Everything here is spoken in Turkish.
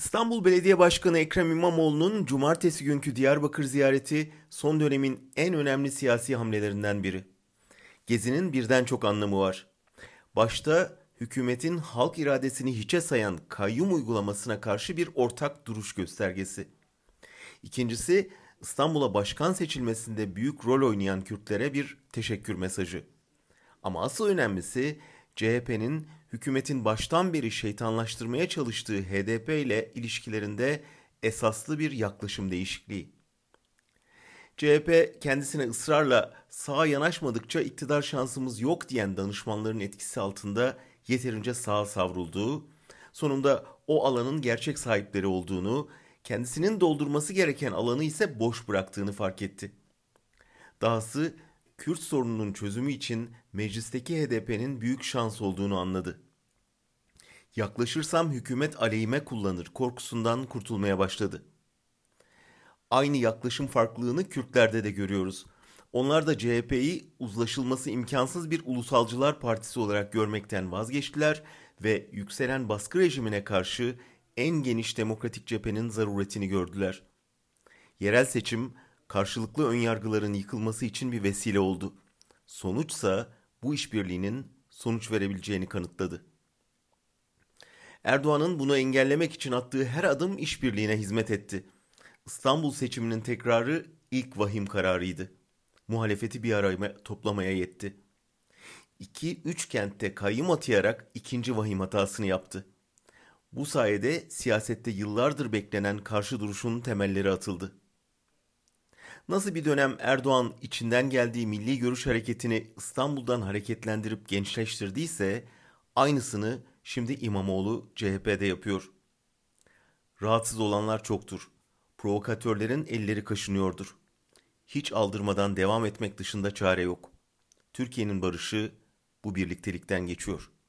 İstanbul Belediye Başkanı Ekrem İmamoğlu'nun cumartesi günkü Diyarbakır ziyareti son dönemin en önemli siyasi hamlelerinden biri. Gezinin birden çok anlamı var. Başta hükümetin halk iradesini hiçe sayan kayyum uygulamasına karşı bir ortak duruş göstergesi. İkincisi İstanbul'a başkan seçilmesinde büyük rol oynayan Kürtlere bir teşekkür mesajı. Ama asıl önemlisi CHP'nin hükümetin baştan beri şeytanlaştırmaya çalıştığı HDP ile ilişkilerinde esaslı bir yaklaşım değişikliği. CHP kendisine ısrarla sağa yanaşmadıkça iktidar şansımız yok diyen danışmanların etkisi altında yeterince sağa savrulduğu, sonunda o alanın gerçek sahipleri olduğunu, kendisinin doldurması gereken alanı ise boş bıraktığını fark etti. Dahası Kürt sorununun çözümü için meclisteki HDP'nin büyük şans olduğunu anladı. Yaklaşırsam hükümet aleyhime kullanır korkusundan kurtulmaya başladı. Aynı yaklaşım farklılığını Kürtlerde de görüyoruz. Onlar da CHP'yi uzlaşılması imkansız bir ulusalcılar partisi olarak görmekten vazgeçtiler ve yükselen baskı rejimine karşı en geniş demokratik cephenin zaruretini gördüler. Yerel seçim karşılıklı önyargıların yıkılması için bir vesile oldu. Sonuçsa bu işbirliğinin sonuç verebileceğini kanıtladı. Erdoğan'ın bunu engellemek için attığı her adım işbirliğine hizmet etti. İstanbul seçiminin tekrarı ilk vahim kararıydı. Muhalefeti bir araya toplamaya yetti. İki üç kentte kayyum atayarak ikinci vahim hatasını yaptı. Bu sayede siyasette yıllardır beklenen karşı duruşun temelleri atıldı. Nasıl bir dönem Erdoğan içinden geldiği milli görüş hareketini İstanbul'dan hareketlendirip gençleştirdiyse aynısını şimdi İmamoğlu CHP'de yapıyor. Rahatsız olanlar çoktur. Provokatörlerin elleri kaşınıyordur. Hiç aldırmadan devam etmek dışında çare yok. Türkiye'nin barışı bu birliktelikten geçiyor.''